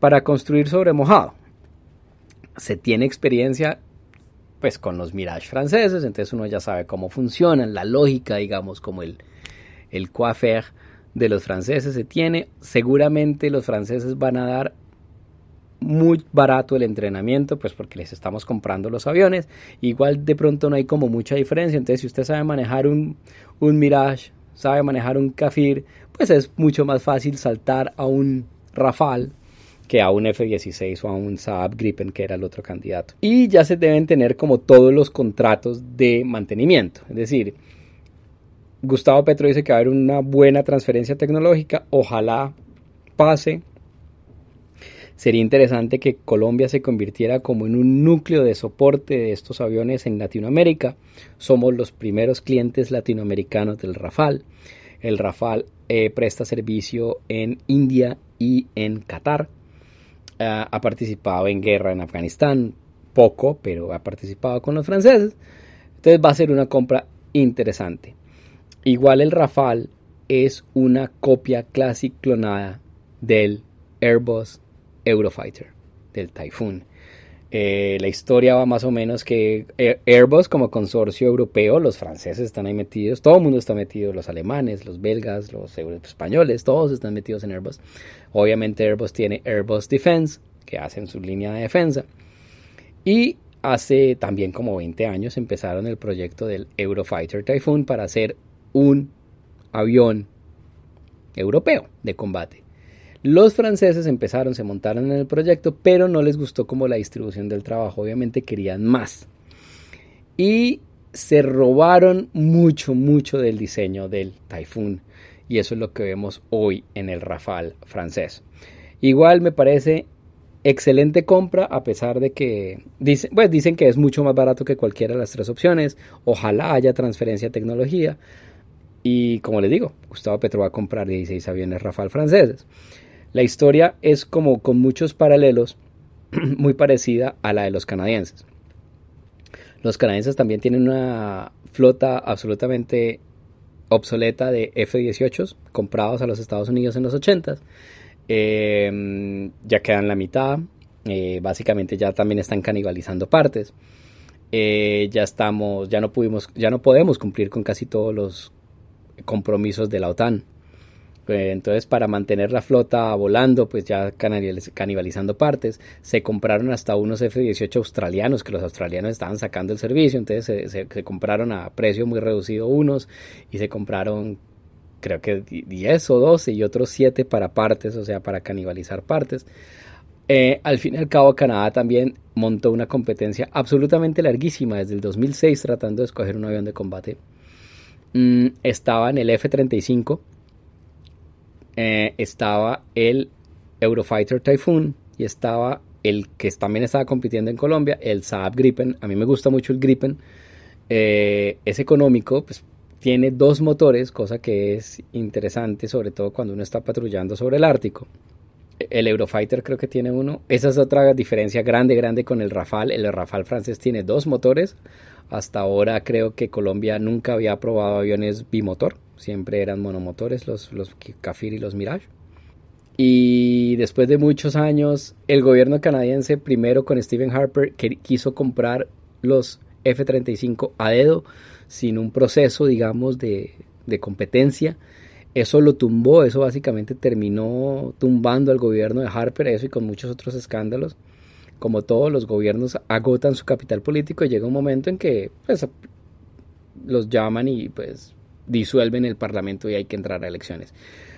Para construir sobre mojado. Se tiene experiencia pues con los Mirage franceses, entonces uno ya sabe cómo funcionan, la lógica, digamos, como el, el coiffeur de los franceses se tiene. Seguramente los franceses van a dar muy barato el entrenamiento, pues porque les estamos comprando los aviones. Igual de pronto no hay como mucha diferencia. Entonces, si usted sabe manejar un, un Mirage sabe manejar un Kafir, pues es mucho más fácil saltar a un Rafale que a un F-16 o a un Saab Gripen, que era el otro candidato. Y ya se deben tener como todos los contratos de mantenimiento. Es decir, Gustavo Petro dice que va a haber una buena transferencia tecnológica. Ojalá pase sería interesante que Colombia se convirtiera como en un núcleo de soporte de estos aviones en Latinoamérica. Somos los primeros clientes latinoamericanos del Rafale. El Rafale eh, presta servicio en India y en Qatar. Ah, ha participado en guerra en Afganistán, poco, pero ha participado con los franceses. Entonces va a ser una compra interesante. Igual el Rafale es una copia clásica clonada del Airbus Eurofighter del Typhoon. Eh, la historia va más o menos que Airbus como consorcio europeo, los franceses están ahí metidos, todo el mundo está metido, los alemanes, los belgas, los españoles, todos están metidos en Airbus. Obviamente Airbus tiene Airbus Defense, que hacen su línea de defensa. Y hace también como 20 años empezaron el proyecto del Eurofighter Typhoon para hacer un avión europeo de combate. Los franceses empezaron, se montaron en el proyecto, pero no les gustó como la distribución del trabajo, obviamente querían más. Y se robaron mucho, mucho del diseño del Typhoon. Y eso es lo que vemos hoy en el Rafale francés. Igual me parece excelente compra a pesar de que dicen, pues dicen que es mucho más barato que cualquiera de las tres opciones. Ojalá haya transferencia de tecnología. Y como les digo, Gustavo Petro va a comprar 16 aviones Rafale franceses. La historia es como con muchos paralelos muy parecida a la de los canadienses. Los canadienses también tienen una flota absolutamente obsoleta de F-18 comprados a los Estados Unidos en los 80 Em, ya quedan la mitad. Eh, básicamente ya también están canibalizando partes. Eh, ya estamos, ya no pudimos, ya no podemos cumplir con casi todos los compromisos de la OTAN. Eh, entonces, para mantener la flota volando, pues ya canibalizando partes, se compraron hasta unos F-18 australianos, que los australianos estaban sacando el servicio, entonces se, compraron a precio muy reducido unos y se compraron creo que 10 o 12 y otros 7 para partes, o sea, para canibalizar partes. Eh, al fin y al cabo, Canadá también montó una competencia absolutamente larguísima desde el 2006 tratando de escoger un avión de combate. Mm, estaba en el F-35, eh, estaba el Eurofighter Typhoon y estaba el que también estaba compitiendo en Colombia, el Saab Gripen. A mí me gusta mucho el Gripen. Eh, es económico, pues tiene dos motores, cosa que es interesante, sobre todo cuando uno está patrullando sobre el Ártico. El Eurofighter creo que tiene uno. Esa es otra diferencia grande, grande con el Rafale. El Rafale francés tiene dos motores. Hasta ahora creo que Colombia nunca había probado aviones bimotor. Siempre eran monomotores los, los Kafir y los Mirage. Y después de muchos años, el gobierno canadiense, primero con Stephen Harper, que quiso comprar los F-35 a dedo sin un proceso, digamos, de, competencia. Eso lo tumbó, eso básicamente terminó tumbando al gobierno de Harper, eso y con muchos otros escándalos. Como todos los gobiernos agotan su capital político y llega un momento en que pues, los llaman y pues disuelven el parlamento y hay que entrar a elecciones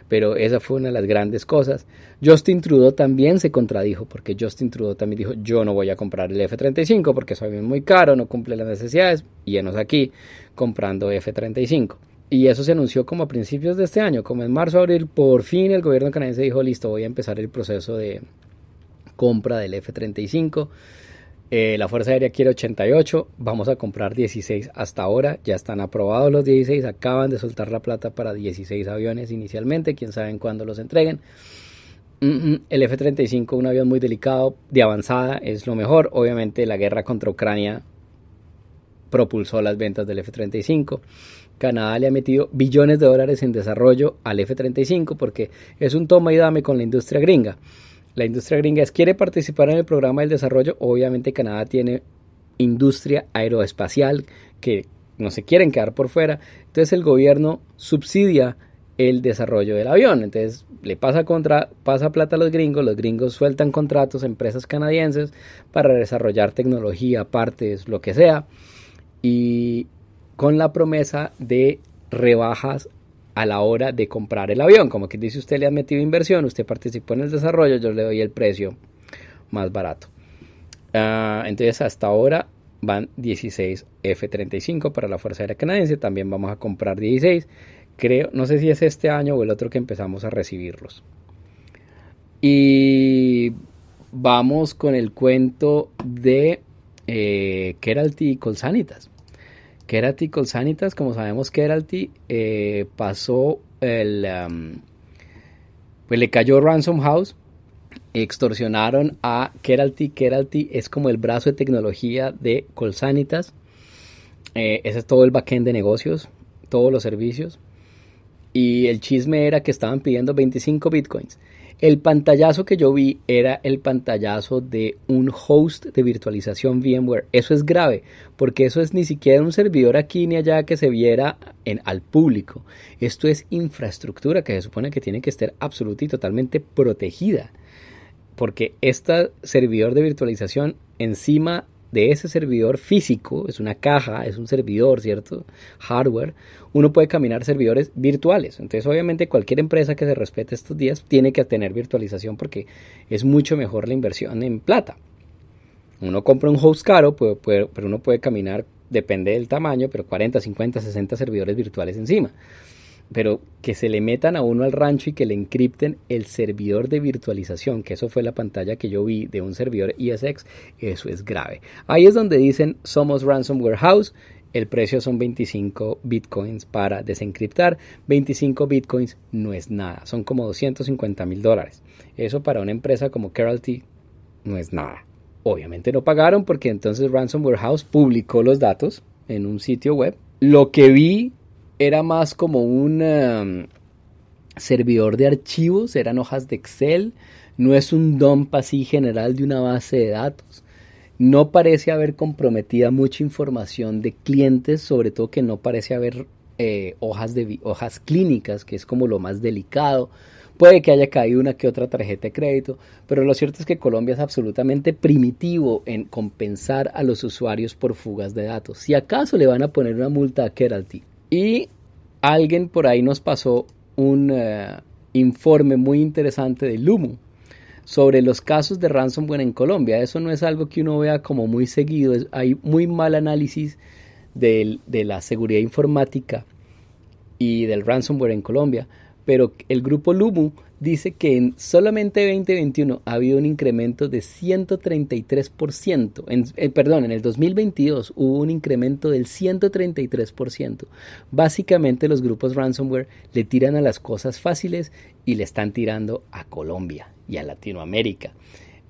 pero esa fue una de las grandes cosas. Justin Trudeau también se contradijo, porque Justin Trudeau también dijo, yo no voy a comprar el F-35 porque es muy caro, no cumple las necesidades, y llenos aquí comprando F-35. Y eso se anunció como a principios de este año, como en marzo, abril, por fin el gobierno canadiense dijo, listo, voy a empezar el proceso de compra del F-35. Eh, la Fuerza Aérea quiere 88, vamos a comprar 16 hasta ahora, ya están aprobados los 16, acaban de soltar la plata para 16 aviones inicialmente, quién sabe cuándo los entreguen. El F-35, un avión muy delicado, de avanzada, es lo mejor. Obviamente la guerra contra Ucrania propulsó las ventas del F-35. Canadá le ha metido billones de dólares en desarrollo al F-35 porque es un toma y dame con la industria gringa la industria gringa quiere participar en el programa del desarrollo, obviamente Canadá tiene industria aeroespacial que no se quieren quedar por fuera, entonces el gobierno subsidia el desarrollo del avión, entonces le pasa contra pasa plata a los gringos, los gringos sueltan contratos a empresas canadienses para desarrollar tecnología, partes, lo que sea, y con la promesa de rebajas a la hora de comprar el avión. Como que dice usted le ha metido inversión, usted participó en el desarrollo, yo le doy el precio más barato. Ah, entonces hasta ahora van 16 F-35 para la Fuerza Aérea Canadiense, también vamos a comprar 16. Creo, no sé si es este año o el otro que empezamos a recibirlos. Y vamos con el cuento de eh, Keralty y Colsanitas. Keralty Colsanitas, como sabemos, Keralty eh, pasó el. Um, pues le cayó Ransom House, extorsionaron a Keralty. Keralty es como el brazo de tecnología de Colsanitas. Eh, ese es todo el backend de negocios, todos los servicios. Y el chisme era que estaban pidiendo 25 bitcoins. El pantallazo que yo vi era el pantallazo de un host de virtualización VMware. Eso es grave, porque eso es ni siquiera un servidor aquí ni allá que se viera al público. Esto es infraestructura que se supone que tiene que estar absoluta y totalmente protegida. Porque este servidor de virtualización encima de ese servidor físico, es una caja, es un servidor, ¿cierto? Hardware, uno puede caminar servidores virtuales. Entonces, obviamente, cualquier empresa que se respete estos días tiene que tener virtualización porque es mucho mejor la inversión en plata. Uno compra un host caro, pero uno puede caminar, depende del tamaño, pero 40, 50, 60 servidores virtuales encima pero que se le metan a uno al rancho y que le encripten el servidor de virtualización, que eso fue la pantalla que yo vi de un servidor ESX, eso es grave. Ahí es donde dicen somos ransomware house, el precio son 25 bitcoins para desencriptar, 25 bitcoins no es nada, son como 250 mil dólares. Eso para una empresa como Keralty no es nada. Obviamente no pagaron porque entonces Ransomware House publicó los datos en un sitio web. Lo que vi era más como un um, servidor de archivos, eran hojas de Excel, no es un dump así general de una base de datos. No parece haber comprometida mucha información de clientes, sobre todo que no parece haber eh, hojas, de, hojas clínicas, que es como lo más delicado. Puede que haya caído una que otra tarjeta de crédito, pero lo cierto es que Colombia es absolutamente primitivo en compensar a los usuarios por fugas de datos. Si acaso le van a poner una multa a Keralty y alguien por ahí nos pasó un eh, informe muy interesante de Lumu sobre los casos de ransomware en Colombia. Eso no es algo que uno vea como muy seguido. hay muy mal análisis de, de la seguridad informática y del ransomware en Colombia. Pero el grupo Lumu dice que en solamente 2021 ha habido un incremento de 133%. En, eh, perdón, en el 2022 hubo un incremento del 133%. Básicamente los grupos ransomware le tiran a las cosas fáciles y le están tirando a Colombia y a Latinoamérica.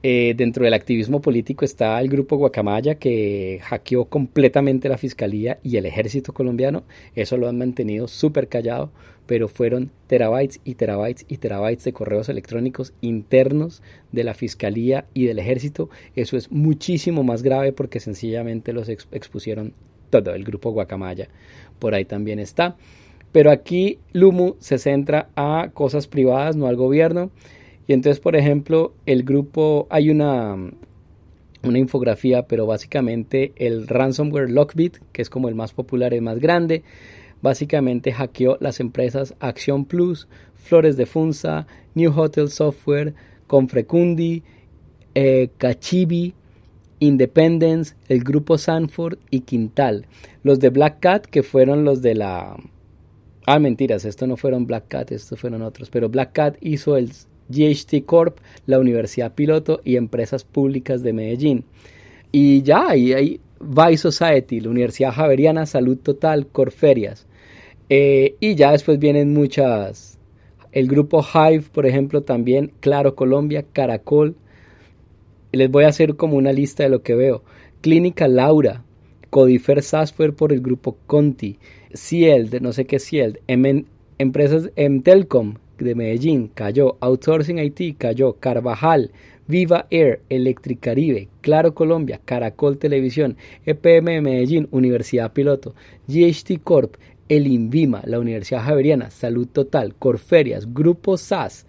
Eh, dentro del activismo político está el grupo Guacamaya que hackeó completamente la fiscalía y el ejército colombiano. Eso lo han mantenido súper callado pero fueron terabytes y terabytes y terabytes de correos electrónicos internos de la Fiscalía y del Ejército. Eso es muchísimo más grave porque sencillamente los expusieron todo el grupo Guacamaya. Por ahí también está. Pero aquí Lumu se centra a cosas privadas, no al gobierno. Y entonces, por ejemplo, el grupo, hay una, una infografía, pero básicamente el ransomware Lockbit, que es como el más popular y más grande, Básicamente hackeó las empresas Acción Plus, Flores de Funza, New Hotel Software, Confrecundi, eh, Cachibi, Independence, el grupo Sanford y Quintal. Los de Black Cat, que fueron los de la... Ah, mentiras, estos no fueron Black Cat, estos fueron otros. Pero Black Cat hizo el GHT Corp, la Universidad Piloto y Empresas Públicas de Medellín. Y ya, ahí hay Vice Society, la Universidad Javeriana, Salud Total, Corferias. Eh, y ya después vienen muchas. El grupo Hive, por ejemplo, también, Claro Colombia, Caracol. Les voy a hacer como una lista de lo que veo. Clínica Laura, Codifer Software por el grupo Conti, Cield, no sé qué Cield, empresas M Telcom de Medellín, cayó, Outsourcing IT, cayó, Carvajal, Viva Air, Electricaribe, Claro Colombia, Caracol Televisión, EPM Medellín, Universidad Piloto, GHT Corp, el INVIMA, la Universidad Javeriana, Salud Total, Corferias, Grupo SAS,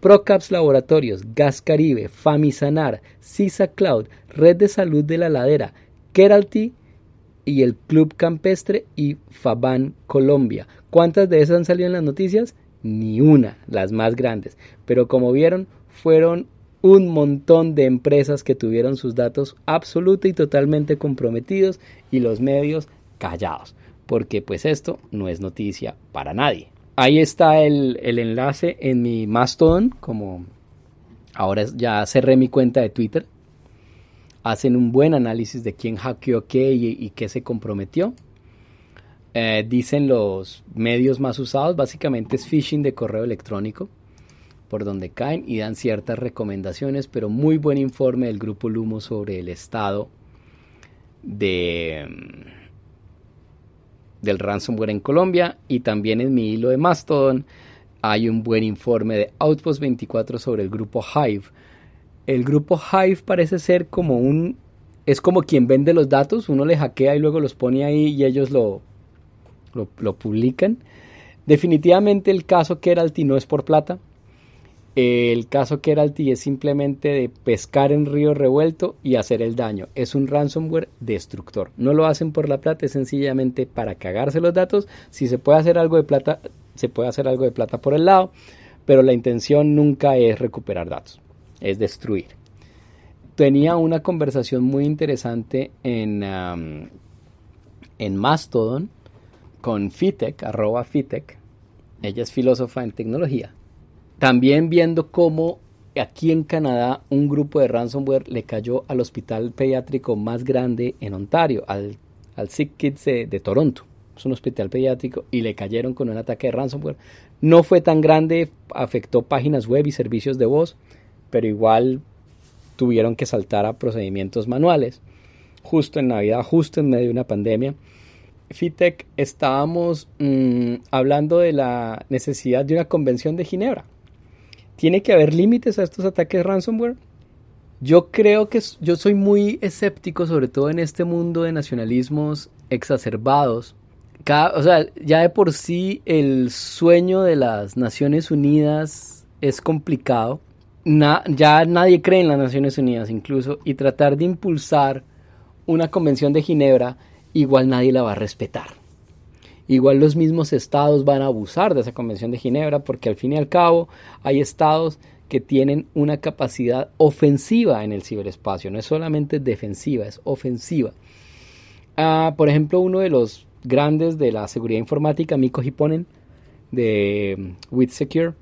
Procaps Laboratorios, Gas Caribe, Famisanar, CISA Cloud, Red de Salud de la Ladera, Keralty y el Club Campestre y Faban Colombia. ¿Cuántas de esas han salido en las noticias? Ni una, las más grandes. Pero como vieron, fueron un montón de empresas que tuvieron sus datos absoluta y totalmente comprometidos y los medios callados porque pues esto no es noticia para nadie. Ahí está el, enlace en mi Mastodon, como ahora ya cerré mi cuenta de Twitter. Hacen un buen análisis de quién hackeó qué y, qué se comprometió. Eh, dicen los medios más usados, básicamente es phishing de correo electrónico, por donde caen y dan ciertas recomendaciones, pero muy buen informe del grupo Lumo sobre el estado de del ransomware en Colombia y también en mi hilo de Mastodon hay un buen informe de Outpost 24 sobre el grupo Hive. El grupo Hive parece ser como un es como quien vende los datos, uno le hackea y luego los pone ahí y ellos lo, lo, publican. Definitivamente el caso Keralty no es por plata. El caso Keralty es simplemente de pescar en río revuelto y hacer el daño. Es un ransomware destructor. No lo hacen por la plata, es sencillamente para cagarse los datos. Si se puede hacer algo de plata, se puede hacer algo de plata por el lado, pero la intención nunca es recuperar datos, es destruir. Tenía una conversación muy interesante en, en Mastodon con Fitec, arroba Fitec. Ella es filósofa en tecnología también viendo cómo aquí en Canadá un grupo de ransomware le cayó al hospital pediátrico más grande en Ontario, al, al Sick Kids de, Toronto. Es un hospital pediátrico y le cayeron con un ataque de ransomware. No fue tan grande, afectó páginas web y servicios de voz, pero igual tuvieron que saltar a procedimientos manuales. Justo en Navidad, justo en medio de una pandemia. Fitec estábamos mm, hablando de la necesidad de una convención de Ginebra ¿Tiene que haber límites a estos ataques ransomware? Yo creo que yo soy muy escéptico, sobre todo en este mundo de nacionalismos exacerbados. o sea, ya de por sí el sueño de las Naciones Unidas es complicado. ya nadie cree en las Naciones Unidas incluso. Y tratar de impulsar una convención de Ginebra, igual nadie la va a respetar. Igual los mismos estados van a abusar de esa Convención de Ginebra porque al fin y al cabo hay estados que tienen una capacidad ofensiva en el ciberespacio, no es solamente defensiva, es ofensiva. Ah, por ejemplo, uno de los grandes de la seguridad informática, Miko Hipponen, de WithSecure,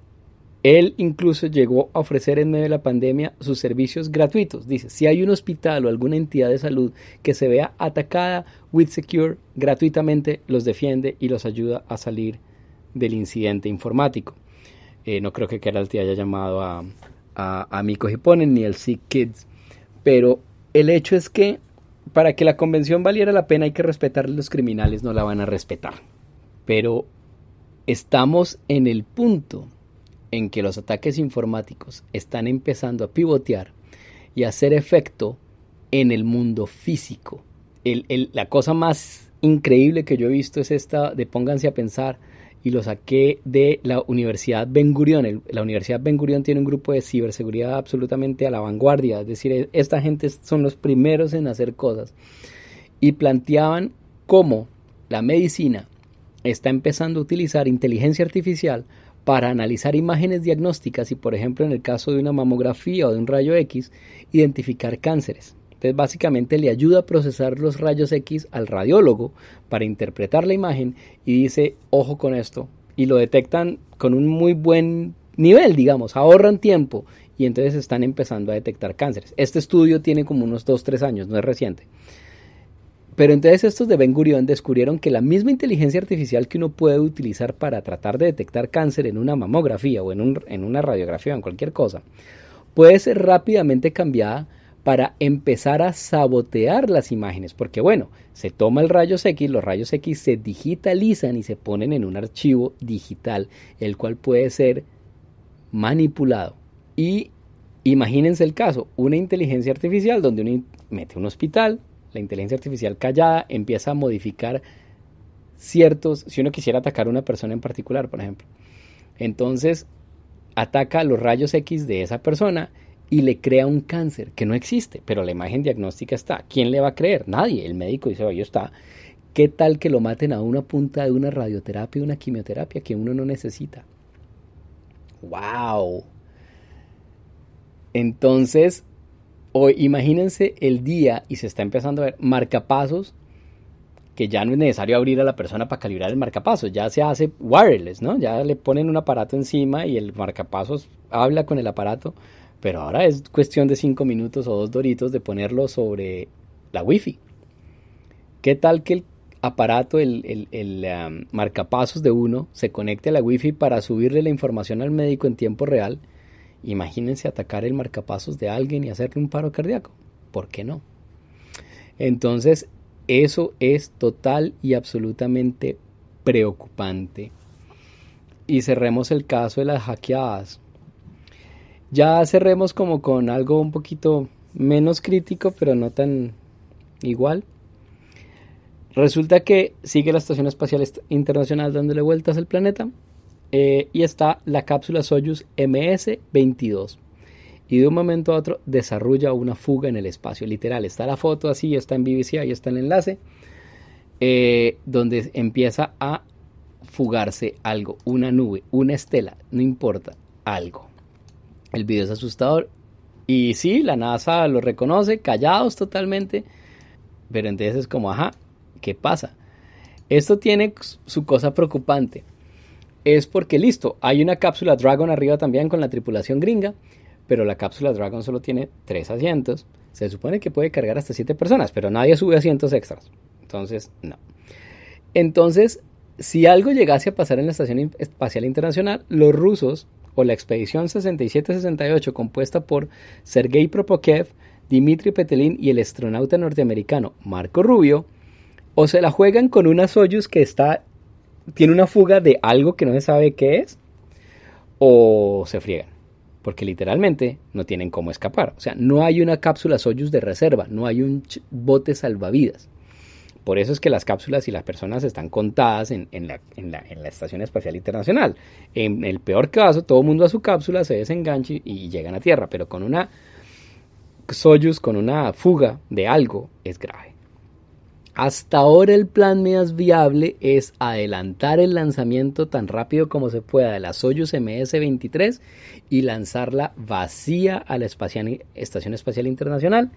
él incluso llegó a ofrecer en medio de la pandemia sus servicios gratuitos. Dice, si hay un hospital o alguna entidad de salud que se vea atacada, WithSecure gratuitamente los defiende y los ayuda a salir del incidente informático. Eh, no creo que Keralty haya llamado a, a, Miko Hiponen ni el Sick Kids, pero el hecho es que para que la convención valiera la pena hay que respetar los criminales, no la van a respetar. Pero estamos en el punto en que los ataques informáticos están empezando a pivotear y a hacer efecto en el mundo físico. la cosa más increíble que yo he visto es esta de pónganse a pensar y lo saqué de la Universidad Ben Gurion. la Universidad Ben Gurion tiene un grupo de ciberseguridad absolutamente a la vanguardia, es decir, esta gente son los primeros en hacer cosas. Y planteaban cómo la medicina está empezando a utilizar inteligencia artificial para analizar imágenes diagnósticas y, por ejemplo, en el caso de una mamografía o de un rayo X, identificar cánceres. Entonces, básicamente le ayuda a procesar los rayos X al radiólogo para interpretar la imagen y dice, ojo con esto. Y lo detectan con un muy buen nivel, digamos, ahorran tiempo y entonces están empezando a detectar cánceres. Este estudio tiene como unos 2-3 años, no es reciente. Pero entonces estos de Ben Gurion descubrieron que la misma inteligencia artificial que uno puede utilizar para tratar de detectar cáncer en una mamografía o en, un, en una radiografía o en cualquier cosa, puede ser rápidamente cambiada para empezar a sabotear las imágenes, porque bueno, se toma el rayos X, los rayos X se digitalizan y se ponen en un archivo digital, el cual puede ser manipulado. Y imagínense el caso, una inteligencia artificial donde uno mete un hospital, la inteligencia artificial callada empieza a modificar ciertos, si uno quisiera atacar a una persona en particular, por ejemplo. Entonces, ataca los rayos X de esa persona y le crea un cáncer que no existe, pero la imagen diagnóstica está. ¿Quién le va a creer? Nadie. El médico dice, oye, está. ¿Qué tal que lo maten a una punta de una radioterapia, una quimioterapia que uno no necesita? ¡Wow! Entonces, o imagínense el día y se está empezando a ver marcapasos que ya no es necesario abrir a la persona para calibrar el marcapasos, ya se hace wireless, ¿no? Ya le ponen un aparato encima y el marcapasos habla con el aparato, pero ahora es cuestión de cinco minutos o dos doritos de ponerlo sobre la wifi. ¿Qué tal que el aparato, el, el, um, marcapasos de uno, se conecte a la wifi para subirle la información al médico en tiempo real? Imagínense atacar el marcapasos de alguien y hacerle un paro cardíaco. ¿Por qué no? Entonces, eso es total y absolutamente preocupante. Y cerremos el caso de las hackeadas. Ya cerremos como con algo un poquito menos crítico, pero no tan igual. Resulta que sigue la Estación Espacial Internacional dándole vueltas al planeta eh, y está la cápsula Soyuz MS-22. Y de un momento a otro desarrolla una fuga en el espacio. Literal, está la foto así, está en BBC, ahí está el enlace, eh, donde empieza a fugarse algo, una nube, una estela, no importa, algo. El video es asustador. Y sí, la NASA lo reconoce, callados totalmente. Pero entonces es como, ajá, ¿qué pasa? Esto tiene su cosa preocupante. Es porque, listo, hay una cápsula Dragon arriba también con la tripulación gringa, pero la cápsula Dragon solo tiene tres asientos. Se supone que puede cargar hasta siete personas, pero nadie sube asientos extras. Entonces, no. Entonces, si algo llegase a pasar en la Estación Espacial Internacional, los rusos o la expedición 6768 compuesta por Sergei Propokev, Dmitry Petelin y el astronauta norteamericano Marco Rubio, o se la juegan con una Soyuz que está tiene una fuga de algo que no se sabe qué es, o se friegan, porque literalmente no tienen cómo escapar. O sea, no hay una cápsula Soyuz de reserva, no hay un bote salvavidas. Por eso es que las cápsulas y las personas están contadas en, la, Estación Espacial Internacional. En el peor caso, todo el mundo a su cápsula se desengancha y llegan a Tierra, pero con una Soyuz, con una fuga de algo, es grave. Hasta ahora el plan más viable es adelantar el lanzamiento tan rápido como se pueda de la Soyuz MS-23 y lanzarla vacía a la Estación Espacial Internacional.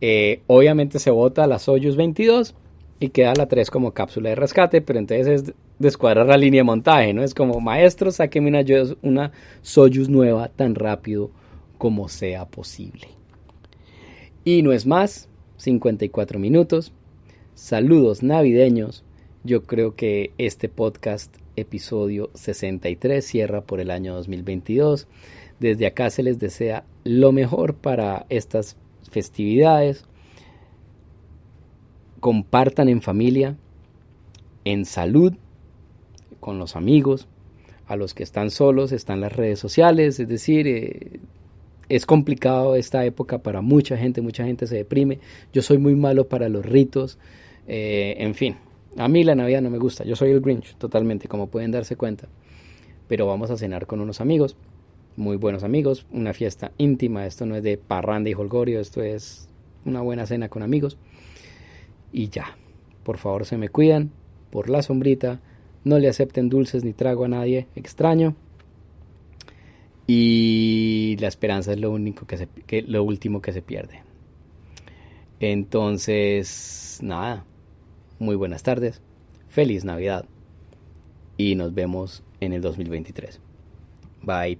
Eh, obviamente se vota la Soyuz 22 y queda la 3 como cápsula de rescate, pero entonces es descuadrar la línea de montaje, ¿no? Es como, maestro, sáqueme una, una Soyuz nueva tan rápido como sea posible. Y no es más, 54 minutos. Saludos navideños. Yo creo que este podcast, episodio 63, cierra por el año 2022. Desde acá se les desea lo mejor para estas festividades compartan en familia, en salud, con los amigos, a los que están solos están las redes sociales, es decir, eh, es complicado esta época para mucha gente, mucha gente se deprime, yo soy muy malo para los ritos, eh, en fin, a mí la Navidad no me gusta, yo soy el Grinch totalmente, como pueden darse cuenta, pero vamos a cenar con unos amigos, muy buenos amigos, una fiesta íntima, esto no es de parranda y holgorio, esto es una buena cena con amigos y ya. Por favor se me cuidan, por la sombrita, no le acepten dulces ni trago a nadie extraño. Y la esperanza es lo único que, se, que lo último que se pierde. Entonces, nada. Muy buenas tardes. Feliz Navidad. Y nos vemos en el 2023. Bye.